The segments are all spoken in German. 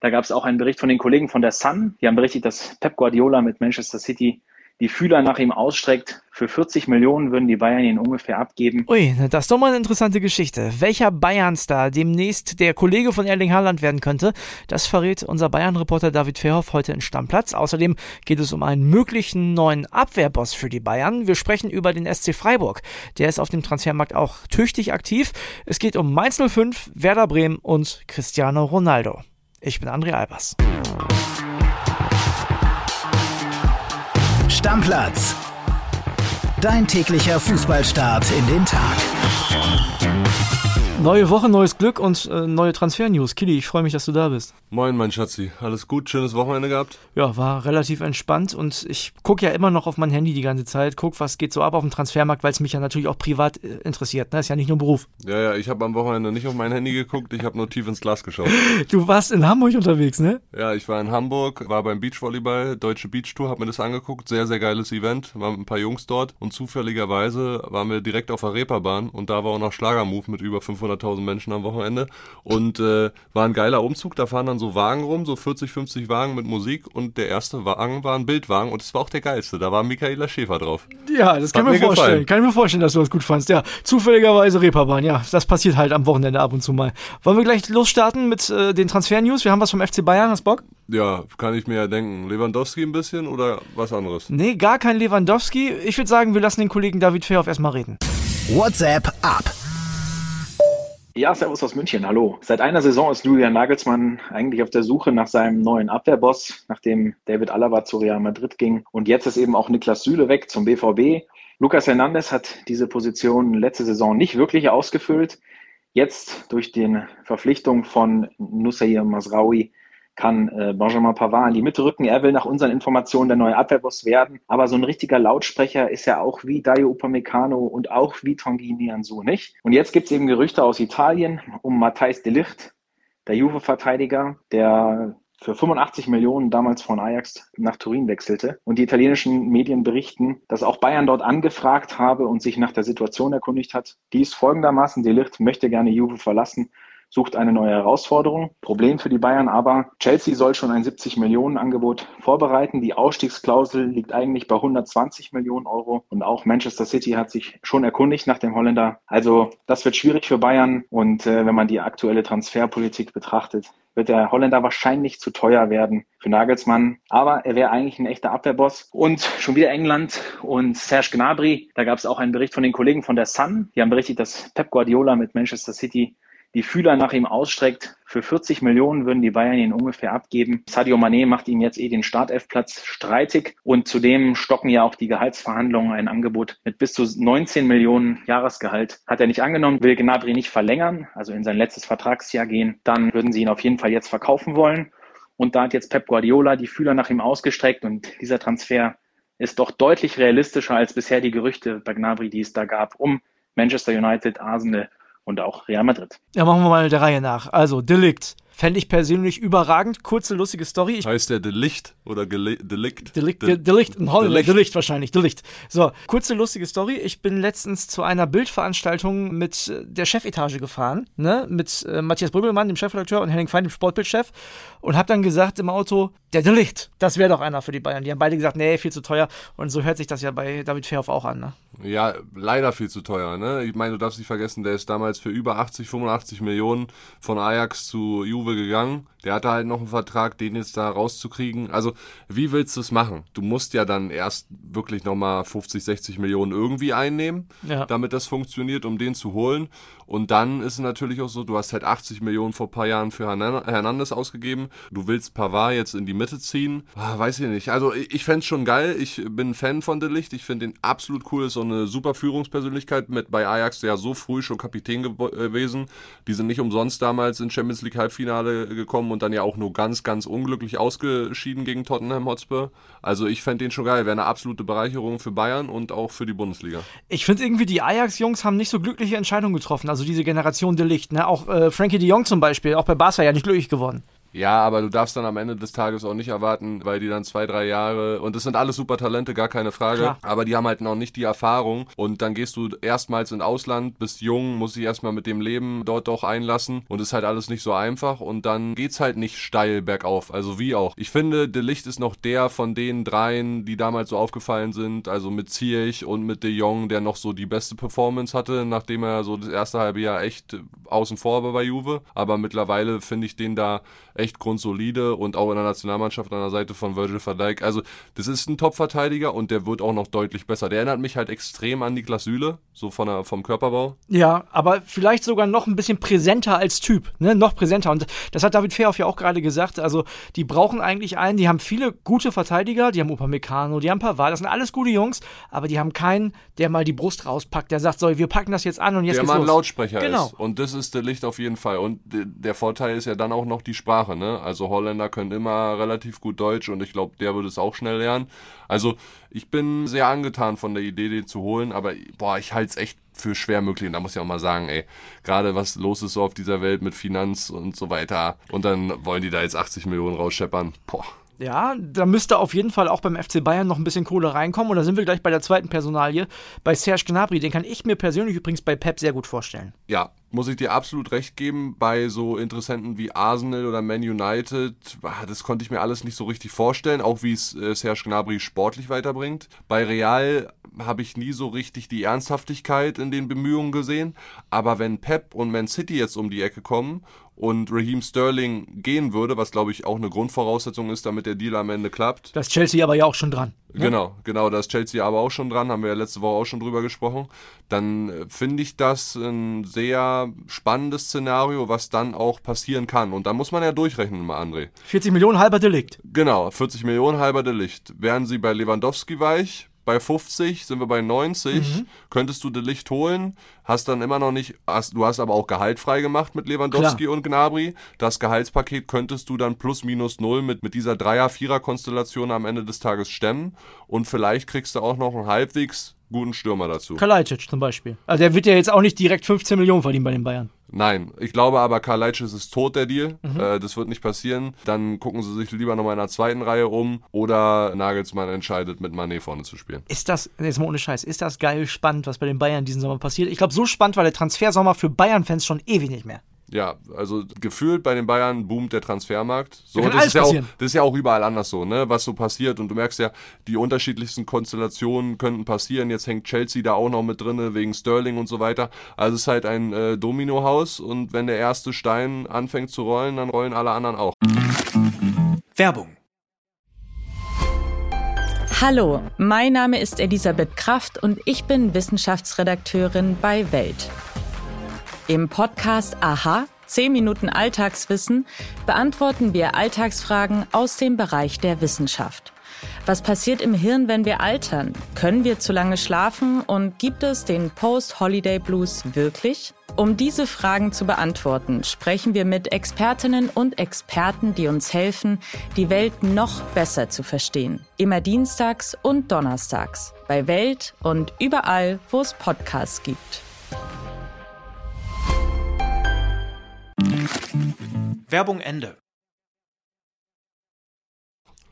Da gab es auch einen Bericht von den Kollegen von der Sun. Die haben berichtet, dass Pep Guardiola mit Manchester City die Fühler nach ihm ausstreckt. Für 40 Millionen würden die Bayern ihn ungefähr abgeben. Ui, das ist doch mal eine interessante Geschichte. Welcher Bayern-Star demnächst der Kollege von Erling Haaland werden könnte, das verrät unser Bayern-Reporter David Verhoff heute in Stammplatz. Außerdem geht es um einen möglichen neuen Abwehrboss für die Bayern. Wir sprechen über den SC Freiburg. Der ist auf dem Transfermarkt auch tüchtig aktiv. Es geht um Mainz 05, Werder Bremen und Cristiano Ronaldo. Ich bin André Albers. Stammplatz. Dein täglicher Fußballstart in den Tag. Neue Woche, neues Glück und äh, neue Transfer-News. Kili, ich freue mich, dass du da bist. Moin, mein Schatzi. Alles gut? Schönes Wochenende gehabt? Ja, war relativ entspannt und ich gucke ja immer noch auf mein Handy die ganze Zeit, guck, was geht so ab auf dem Transfermarkt, weil es mich ja natürlich auch privat äh, interessiert. Ne? Ist ja nicht nur Beruf. Ja, ja, ich habe am Wochenende nicht auf mein Handy geguckt, ich habe nur tief ins Glas geschaut. Du warst in Hamburg unterwegs, ne? Ja, ich war in Hamburg, war beim Beachvolleyball, Deutsche Beach Tour, hab mir das angeguckt. Sehr, sehr geiles Event. Waren mit ein paar Jungs dort und zufälligerweise waren wir direkt auf der Reeperbahn und da war auch noch Schlagermove mit über 500.000 Menschen am Wochenende und äh, war ein geiler Umzug. Da fahren dann so Wagen rum, so 40, 50 Wagen mit Musik und der erste Wagen war ein Bildwagen und es war auch der geilste. Da war Michaela Schäfer drauf. Ja, das kann ich mir vorstellen. Gefallen. Kann ich mir vorstellen, dass du das gut fandst. Ja, zufälligerweise Reeperbahn. Ja, das passiert halt am Wochenende ab und zu mal. Wollen wir gleich losstarten mit äh, den Transfer-News? Wir haben was vom FC Bayern. Hast Bock? Ja, kann ich mir ja denken. Lewandowski ein bisschen oder was anderes? Nee, gar kein Lewandowski. Ich würde sagen, wir lassen den Kollegen David Fehoff erstmal reden. WhatsApp ab. Ja, Servus aus München, hallo. Seit einer Saison ist Julian Nagelsmann eigentlich auf der Suche nach seinem neuen Abwehrboss, nachdem David Alaba zu Real Madrid ging. Und jetzt ist eben auch Niklas Süle weg zum BVB. Lukas Hernandez hat diese Position letzte Saison nicht wirklich ausgefüllt. Jetzt durch die Verpflichtung von Nusayr Masraoui kann äh, Benjamin Pavard in die Mitte rücken. Er will nach unseren Informationen der neue Abwehrboss werden. Aber so ein richtiger Lautsprecher ist ja auch wie Dayo Upamecano und auch wie Tanguy Nianzou nicht. Und jetzt gibt es eben Gerüchte aus Italien um Matthijs de Ligt, der Juve-Verteidiger, der für 85 Millionen damals von Ajax nach Turin wechselte. Und die italienischen Medien berichten, dass auch Bayern dort angefragt habe und sich nach der Situation erkundigt hat. Dies folgendermaßen, De Ligt möchte gerne Juve verlassen sucht eine neue Herausforderung. Problem für die Bayern aber, Chelsea soll schon ein 70 Millionen Angebot vorbereiten. Die Ausstiegsklausel liegt eigentlich bei 120 Millionen Euro und auch Manchester City hat sich schon erkundigt nach dem Holländer. Also das wird schwierig für Bayern und äh, wenn man die aktuelle Transferpolitik betrachtet, wird der Holländer wahrscheinlich zu teuer werden für Nagelsmann. Aber er wäre eigentlich ein echter Abwehrboss. Und schon wieder England und Serge Gnabry. Da gab es auch einen Bericht von den Kollegen von der Sun. Die haben berichtet, dass Pep Guardiola mit Manchester City die Fühler nach ihm ausstreckt. Für 40 Millionen würden die Bayern ihn ungefähr abgeben. Sadio Mané macht ihm jetzt eh den Startelfplatz streitig und zudem stocken ja auch die Gehaltsverhandlungen. Ein Angebot mit bis zu 19 Millionen Jahresgehalt hat er nicht angenommen, will Gnabry nicht verlängern, also in sein letztes Vertragsjahr gehen. Dann würden sie ihn auf jeden Fall jetzt verkaufen wollen. Und da hat jetzt Pep Guardiola die Fühler nach ihm ausgestreckt und dieser Transfer ist doch deutlich realistischer als bisher die Gerüchte bei Gnabry, die es da gab, um Manchester United, Arsenal und auch Real Madrid. Ja, machen wir mal der Reihe nach. Also, Delikt. Fände ich persönlich überragend. Kurze, lustige Story. Ich heißt der Delicht oder Gele Delikt? Delikt, De Delikt, in Holland. Delicht. Delicht wahrscheinlich, Delicht. So, kurze, lustige Story. Ich bin letztens zu einer Bildveranstaltung mit äh, der Chefetage gefahren, ne? mit äh, Matthias Brüggelmann, dem Chefredakteur, und Henning Fein, dem Sportbildchef, und habe dann gesagt im Auto, der Delicht, das wäre doch einer für die Bayern. Die haben beide gesagt, nee, viel zu teuer. Und so hört sich das ja bei David Fairhoff auch an. Ne? Ja, leider viel zu teuer. Ne? Ich meine, du darfst nicht vergessen, der ist damals für über 80, 85 Millionen von Ajax zu Juve gegangen. Der hatte halt noch einen Vertrag, den jetzt da rauszukriegen. Also, wie willst du es machen? Du musst ja dann erst wirklich nochmal 50, 60 Millionen irgendwie einnehmen, ja. damit das funktioniert, um den zu holen. Und dann ist es natürlich auch so, du hast halt 80 Millionen vor ein paar Jahren für Hernandez ausgegeben. Du willst Pavard jetzt in die Mitte ziehen. Ah, weiß ich nicht. Also ich, ich fände es schon geil. Ich bin Fan von De Licht. Ich finde ihn absolut cool. Ist so eine super Führungspersönlichkeit mit bei Ajax, der ja so früh schon Kapitän äh, gewesen. Die sind nicht umsonst damals ins Champions League Halbfinale gekommen und dann ja auch nur ganz, ganz unglücklich ausgeschieden gegen Tottenham Hotspur. Also ich fände den schon geil. Wäre eine absolute Bereicherung für Bayern und auch für die Bundesliga. Ich finde irgendwie, die Ajax-Jungs haben nicht so glückliche Entscheidungen getroffen. Also diese Generation De Licht. Ne? Auch äh, Frankie de Jong zum Beispiel, auch bei Barca ja nicht glücklich geworden. Ja, aber du darfst dann am Ende des Tages auch nicht erwarten, weil die dann zwei, drei Jahre, und das sind alles super Talente, gar keine Frage, Klar. aber die haben halt noch nicht die Erfahrung. Und dann gehst du erstmals in Ausland, bist jung, musst dich erstmal mit dem Leben dort doch einlassen. Und ist halt alles nicht so einfach. Und dann geht's halt nicht steil bergauf, also wie auch. Ich finde, De Licht ist noch der von den dreien, die damals so aufgefallen sind, also mit Zierich und mit De Jong, der noch so die beste Performance hatte, nachdem er so das erste halbe Jahr echt außen vor war bei Juve, aber mittlerweile finde ich den da echt grundsolide und auch in der Nationalmannschaft an der Seite von Virgil van Dijk. Also, das ist ein Top-Verteidiger und der wird auch noch deutlich besser. Der erinnert mich halt extrem an Niklas Süle, so von der, vom Körperbau. Ja, aber vielleicht sogar noch ein bisschen präsenter als Typ, ne? Noch präsenter. Und das hat David Fairhoff ja auch gerade gesagt. Also, die brauchen eigentlich einen, die haben viele gute Verteidiger, die haben Upamecano, die haben Pavard, das sind alles gute Jungs, aber die haben keinen, der mal die Brust rauspackt, der sagt, so, wir packen das jetzt an und jetzt der geht's mal ein Lautsprecher genau. ist. Und das ist der Licht auf jeden Fall. Und der Vorteil ist ja dann auch noch die Sprache, ne? Also Holländer können immer relativ gut Deutsch und ich glaube, der würde es auch schnell lernen. Also ich bin sehr angetan von der Idee, den zu holen, aber boah, ich halte es echt für schwer möglich. Und da muss ich auch mal sagen, ey, gerade was los ist so auf dieser Welt mit Finanz und so weiter. Und dann wollen die da jetzt 80 Millionen rausscheppern. Boah. Ja, da müsste auf jeden Fall auch beim FC Bayern noch ein bisschen Kohle reinkommen. Und da sind wir gleich bei der zweiten Personalie, bei Serge Gnabry. Den kann ich mir persönlich übrigens bei Pep sehr gut vorstellen. Ja, muss ich dir absolut recht geben, bei so Interessenten wie Arsenal oder Man United, ah, das konnte ich mir alles nicht so richtig vorstellen, auch wie es äh, Serge Gnabry sportlich weiterbringt. Bei Real habe ich nie so richtig die Ernsthaftigkeit in den Bemühungen gesehen, aber wenn Pep und Man City jetzt um die Ecke kommen und Raheem Sterling gehen würde, was glaube ich auch eine Grundvoraussetzung ist, damit der Deal am Ende klappt. Das Chelsea aber ja auch schon dran. Ne? Genau, genau, da ist Chelsea aber auch schon dran, haben wir ja letzte Woche auch schon drüber gesprochen. Dann äh, finde ich das ein sehr spannendes Szenario, was dann auch passieren kann. Und da muss man ja durchrechnen, mal André. 40 Millionen halber Delikt. Genau, 40 Millionen halber Delikt. Wären sie bei Lewandowski weich, bei 50, sind wir bei 90. Mhm. Könntest du das Licht holen, hast dann immer noch nicht, hast, du hast aber auch Gehalt frei gemacht mit Lewandowski Klar. und Gnabry. Das Gehaltspaket könntest du dann plus minus null mit, mit dieser Dreier-Vierer-Konstellation am Ende des Tages stemmen. Und vielleicht kriegst du auch noch einen halbwegs guten Stürmer dazu. Kalajdzic zum Beispiel. Also der wird ja jetzt auch nicht direkt 15 Millionen verdienen bei den Bayern. Nein, ich glaube aber, Kalajdzic ist tot, der Deal. Mhm. Äh, das wird nicht passieren. Dann gucken sie sich lieber nochmal in der zweiten Reihe um oder Nagelsmann entscheidet, mit Manet vorne zu spielen. Ist das, jetzt mal ohne Scheiß, ist das geil spannend, was bei den Bayern diesen Sommer passiert? Ich glaube, so spannend war der Transfersommer für Bayern-Fans schon ewig nicht mehr. Ja, also gefühlt bei den Bayern boomt der Transfermarkt. So, das ist, ja auch, das ist ja auch überall anders so, ne? Was so passiert. Und du merkst ja, die unterschiedlichsten Konstellationen könnten passieren. Jetzt hängt Chelsea da auch noch mit drin, wegen Sterling und so weiter. Also es ist halt ein äh, Dominohaus und wenn der erste Stein anfängt zu rollen, dann rollen alle anderen auch. Werbung. Hallo, mein Name ist Elisabeth Kraft und ich bin Wissenschaftsredakteurin bei Welt. Im Podcast Aha, 10 Minuten Alltagswissen, beantworten wir Alltagsfragen aus dem Bereich der Wissenschaft. Was passiert im Hirn, wenn wir altern? Können wir zu lange schlafen und gibt es den Post-Holiday Blues wirklich? Um diese Fragen zu beantworten, sprechen wir mit Expertinnen und Experten, die uns helfen, die Welt noch besser zu verstehen. Immer dienstags und donnerstags bei Welt und überall, wo es Podcasts gibt. Werbung Ende.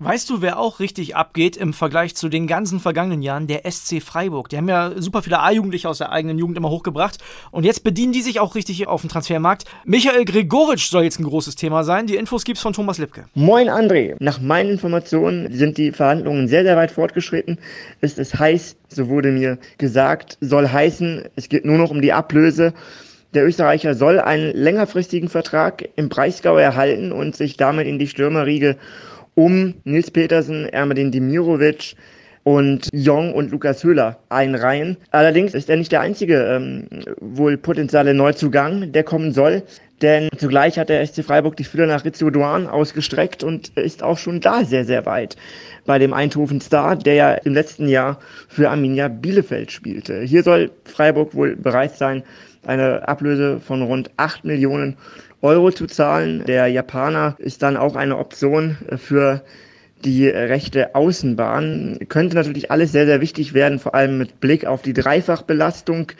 Weißt du, wer auch richtig abgeht im Vergleich zu den ganzen vergangenen Jahren? Der SC Freiburg. Die haben ja super viele A-Jugendliche aus der eigenen Jugend immer hochgebracht. Und jetzt bedienen die sich auch richtig auf dem Transfermarkt. Michael Gregoritsch soll jetzt ein großes Thema sein. Die Infos gibt's von Thomas Lipke. Moin André. Nach meinen Informationen sind die Verhandlungen sehr, sehr weit fortgeschritten. Es ist heiß, so wurde mir gesagt, soll heißen, es geht nur noch um die Ablöse. Der Österreicher soll einen längerfristigen Vertrag im Breisgau erhalten und sich damit in die Stürmerriege um Nils Petersen, Ermedin Dimirovic und Jong und Lukas Höhler einreihen. Allerdings ist er nicht der einzige ähm, wohl potenzielle Neuzugang, der kommen soll. Denn zugleich hat der SC Freiburg die Fühler nach Rizzo Duan ausgestreckt und ist auch schon da sehr, sehr weit bei dem Eindhoven Star, der ja im letzten Jahr für Arminia Bielefeld spielte. Hier soll Freiburg wohl bereit sein, eine Ablöse von rund 8 Millionen Euro zu zahlen. Der Japaner ist dann auch eine Option für die rechte Außenbahn. Könnte natürlich alles sehr, sehr wichtig werden, vor allem mit Blick auf die Dreifachbelastung.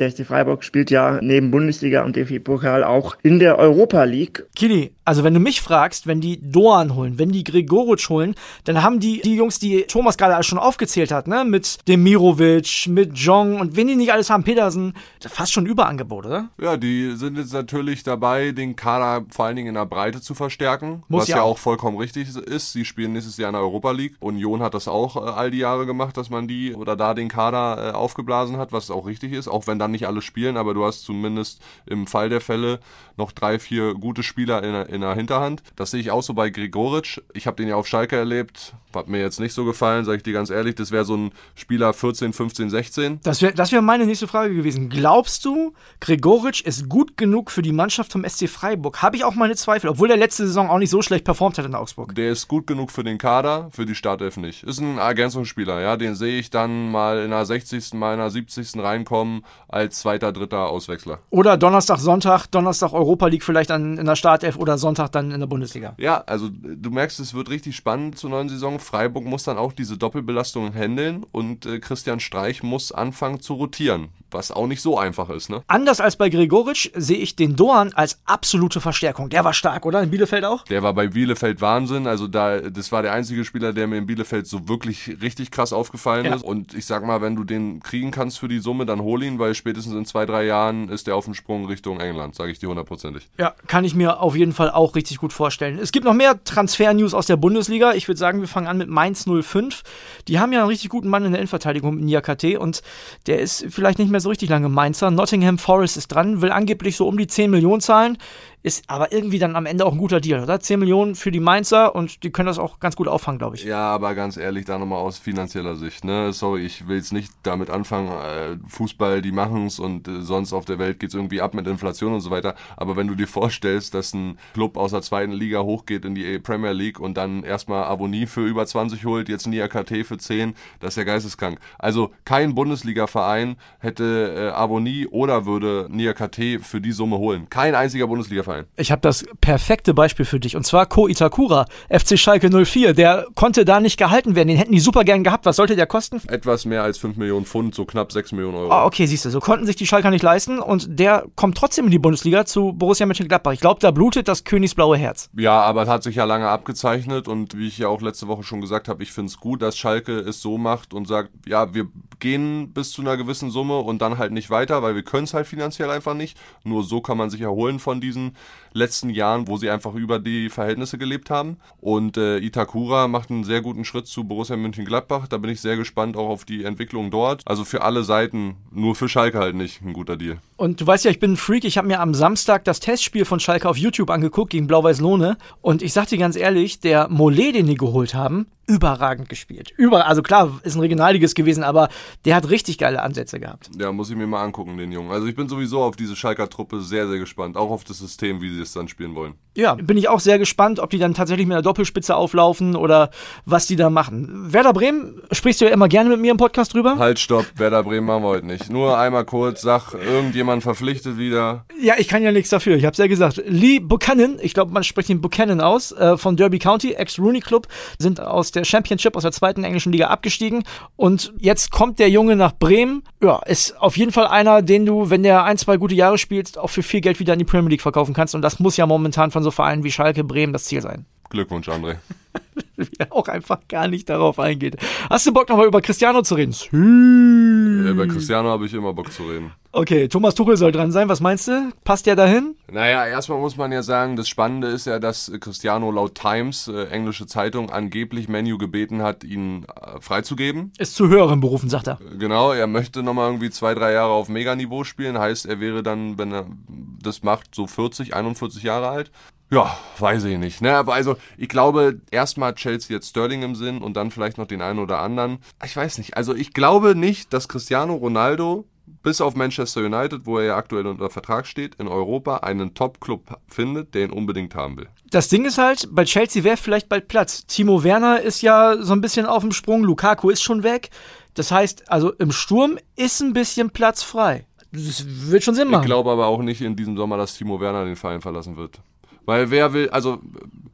Der SC Freiburg spielt ja neben Bundesliga und DFB-Pokal auch in der Europa League. Kili, also wenn du mich fragst, wenn die Doan holen, wenn die Gregoritsch holen, dann haben die, die Jungs, die Thomas gerade schon aufgezählt hat, ne, mit Demirovic, mit Jong und wenn die nicht alles haben, Petersen, fast schon Überangebot, oder? Ja, die sind jetzt natürlich dabei, den Kader vor allen Dingen in der Breite zu verstärken, Muss was ja ja auch. auch vollkommen richtig ist. Sie spielen nächstes Jahr in der Europa League. Union hat das auch äh, all die Jahre gemacht, dass man die oder da den Kader äh, aufgeblasen hat, was auch richtig ist, auch wenn dann nicht alle spielen, aber du hast zumindest im Fall der Fälle noch drei, vier gute Spieler in der, in der Hinterhand. Das sehe ich auch so bei Gregoritsch. Ich habe den ja auf Schalke erlebt, hat mir jetzt nicht so gefallen, sage ich dir ganz ehrlich. Das wäre so ein Spieler 14, 15, 16. Das wäre das wär meine nächste Frage gewesen. Glaubst du, Gregoritsch ist gut genug für die Mannschaft vom SC Freiburg? Habe ich auch meine Zweifel, obwohl der letzte Saison auch nicht so schlecht performt hat in Augsburg. Der ist gut genug für den Kader, für die Startelf nicht. Ist ein Ergänzungsspieler, ja. Den sehe ich dann mal in der 60., mal in der 70. reinkommen als zweiter, dritter Auswechsler. Oder Donnerstag, Sonntag, Donnerstag Europa League vielleicht an, in der Startelf oder Sonntag dann in der Bundesliga. Ja, also du merkst, es wird richtig spannend zur neuen Saison. Freiburg muss dann auch diese Doppelbelastung handeln und äh, Christian Streich muss anfangen zu rotieren, was auch nicht so einfach ist, ne? Anders als bei Gregoritsch sehe ich den Doan als absolute Verstärkung. Der war stark, oder? In Bielefeld auch? Der war bei Bielefeld Wahnsinn. Also da, das war der einzige Spieler, der mir in Bielefeld so wirklich richtig krass aufgefallen Ja. ist. Und ich sag mal, wenn du den kriegen kannst für die Summe, dann hol ihn, weil spätestens in zwei, drei Jahren ist der auf dem Sprung Richtung England, sage ich dir hundertprozentig. Ja, kann ich mir auf jeden Fall auch richtig gut vorstellen. Es gibt noch mehr Transfer-News aus der Bundesliga. Ich würde sagen, wir fangen an mit Mainz 05. Die haben ja einen richtig guten Mann in der Innenverteidigung mit Niakate und der ist vielleicht nicht mehr so richtig lange Mainzer. Nottingham Forest ist dran, will angeblich so um die 10 Millionen zahlen, ist aber irgendwie dann am Ende auch ein guter Deal, oder? 10 Millionen für die Mainzer und die können das auch ganz gut auffangen, glaube ich. Ja, aber ganz ehrlich, da nochmal aus finanzieller Sicht. Ne? Sorry, ich will jetzt nicht damit anfangen, äh, Fußball, die machen's und äh, sonst auf der Welt geht's irgendwie ab mit Inflation und so weiter. Aber wenn du dir vorstellst, dass ein Club aus der zweiten Liga hochgeht in die Premier League und dann erstmal Abonnie für über 20 holt, jetzt Nia KT für 10, das ist ja geisteskrank. Also kein Bundesliga-Verein hätte äh, Abonnie oder würde Nia KT für die Summe holen. Kein einziger Bundesliga-Verein. Ich habe das perfekte Beispiel für dich und zwar Ko Itakura, FC Schalke 04. Der konnte da nicht gehalten werden, den hätten die super gern gehabt. Was sollte der kosten? Etwas mehr als 5 Millionen Pfund, so knapp 6 Millionen Euro. Ah, okay, siehst du, so konnten sich die Schalker nicht leisten und der kommt trotzdem in die Bundesliga zu Borussia Mönchengladbach. Ich glaube, da blutet das königsblaue Herz. Ja, aber es hat sich ja lange abgezeichnet und wie ich ja auch letzte Woche schon gesagt habe, ich finde es gut, dass Schalke es so macht und sagt, ja, wir gehen bis zu einer gewissen Summe und dann halt nicht weiter, weil wir können es halt finanziell einfach nicht. Nur so kann man sich erholen von diesen letzten Jahren, wo sie einfach über die Verhältnisse gelebt haben. Und äh, Itakura macht einen sehr guten Schritt zu Borussia Mönchengladbach. Da bin ich sehr gespannt auch auf die Entwicklung dort. Also für alle Seiten, nur für Schalke halt nicht ein guter Deal. Und du weißt ja, ich bin ein Freak. Ich habe mir am Samstag das Testspiel von Schalke auf YouTube angeguckt gegen Blau-Weiß Lohne. Und ich sag dir ganz ehrlich, der Mollet, den die geholt haben, überragend gespielt. Über, also klar, ist ein Regionalliges gewesen, aber der hat richtig geile Ansätze gehabt. Ja, muss ich mir mal angucken, den Jungen. Also ich bin sowieso auf diese Schalker Truppe sehr, sehr gespannt. Auch auf das System, wie sie es dann spielen wollen. Ja, bin ich auch sehr gespannt, ob die dann tatsächlich mit einer Doppelspitze auflaufen oder was die da machen. Werder Bremen, sprichst du ja immer gerne mit mir im Podcast drüber? Halt, stopp, Werder Bremen machen wir heute nicht. Nur einmal kurz, sag, irgendjemand verpflichtet wieder. Ja, ich kann ja nichts dafür. Ich hab's ja gesagt. Lee Buchanan, ich glaube, man spricht ihn Buchanan aus, äh, von Derby County, ex-Rooney Club, sind aus der Championship, aus der zweiten englischen Liga abgestiegen. Und jetzt kommt der Junge nach Bremen. Ja, ist auf jeden Fall einer, den du, wenn der ein, zwei gute Jahre spielst, auch für viel Geld wieder in die Premier League verkaufen kannst. Und das muss ja momentan von so Vereinen wie Schalke, Bremen das Ziel sein. Glückwunsch, André. Wie er auch einfach gar nicht darauf eingeht. Hast du Bock nochmal über Cristiano zu reden? Äh, Bei Cristiano habe ich immer Bock zu reden. Okay, Thomas Tuchel soll dran sein. Was meinst du? Passt der dahin? Naja, erstmal muss man ja sagen, das Spannende ist ja, dass Cristiano laut Times, äh, englische Zeitung, angeblich Menu gebeten hat, ihn äh, freizugeben. Ist zu höheren Berufen, sagt er. Genau, er möchte nochmal irgendwie zwei, drei Jahre auf Meganiveau spielen. Heißt, er wäre dann, wenn er das macht, so 40, 41 Jahre alt. Ja, weiß ich nicht. Ne? Aber also, ich glaube, erstmal hat Chelsea jetzt Sterling im Sinn und dann vielleicht noch den einen oder anderen. Ich weiß nicht. Also, ich glaube nicht, dass Cristiano Ronaldo bis auf Manchester United, wo er ja aktuell unter Vertrag steht, in Europa einen Top-Club findet, der ihn unbedingt haben will. Das Ding ist halt, bei Chelsea wäre vielleicht bald Platz. Timo Werner ist ja so ein bisschen auf dem Sprung, Lukaku ist schon weg. Das heißt, also im Sturm ist ein bisschen Platz frei. Das wird schon Sinn Ich machen. glaube aber auch nicht in diesem Sommer, dass Timo Werner den Verein verlassen wird. Weil wer will, also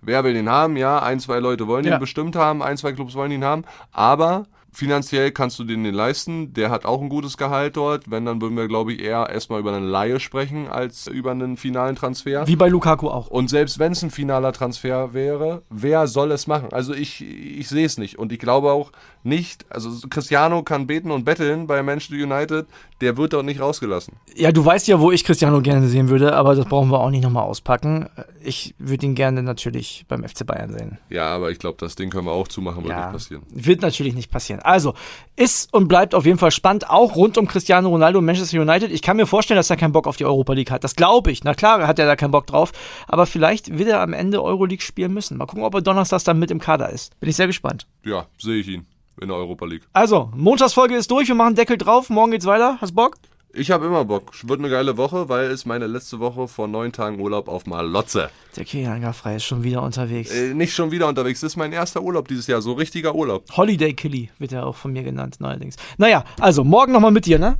wer will den haben? Ja, ein, zwei Leute wollen Ja. ihn bestimmt haben, ein, zwei Clubs wollen ihn haben, aber finanziell kannst du den den leisten. Der hat auch ein gutes Gehalt dort. Wenn, dann würden wir, glaube ich, eher erstmal über eine Laie sprechen, als über einen finalen Transfer. Wie bei Lukaku auch. Und selbst wenn es ein finaler Transfer wäre, wer soll es machen? Also ich, ich sehe es nicht. Und ich glaube auch nicht, also Cristiano kann beten und betteln bei Manchester United, der wird dort nicht rausgelassen. Ja, du weißt ja, wo ich Cristiano gerne sehen würde, aber das brauchen wir auch nicht nochmal auspacken. Ich würde ihn gerne natürlich beim FC Bayern sehen. Ja, aber ich glaube, das Ding können wir auch zumachen, wird Ja, nicht passieren. Wird natürlich nicht passieren. Also, ist und bleibt auf jeden Fall spannend, auch rund um Cristiano Ronaldo und Manchester United. Ich kann mir vorstellen, dass er keinen Bock auf die Europa League hat. Das glaube ich. Na klar hat er da keinen Bock drauf. Aber vielleicht wird er am Ende Euroleague spielen müssen. Mal gucken, ob er donnerstags dann mit im Kader ist. Bin ich sehr gespannt. Ja, sehe ich ihn in der Europa League. Also, Montagsfolge ist durch. Wir machen Deckel drauf. Morgen geht's weiter. Hast Bock? Ich habe immer Bock. Wird eine geile Woche, weil es meine letzte Woche vor neun Tagen Urlaub auf Malotze. Der Kilian Gaffrey ist schon wieder unterwegs. Äh, nicht schon wieder unterwegs. Das ist mein erster Urlaub dieses Jahr. So richtiger Urlaub. Holiday Killy wird er auch von mir genannt, neuerdings. Naja, also, morgen nochmal mit dir, ne?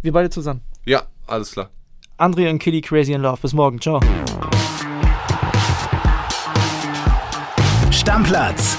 Wir beide zusammen. Ja, alles klar. André und Killy Crazy in Love. Bis morgen. Ciao. Stammplatz.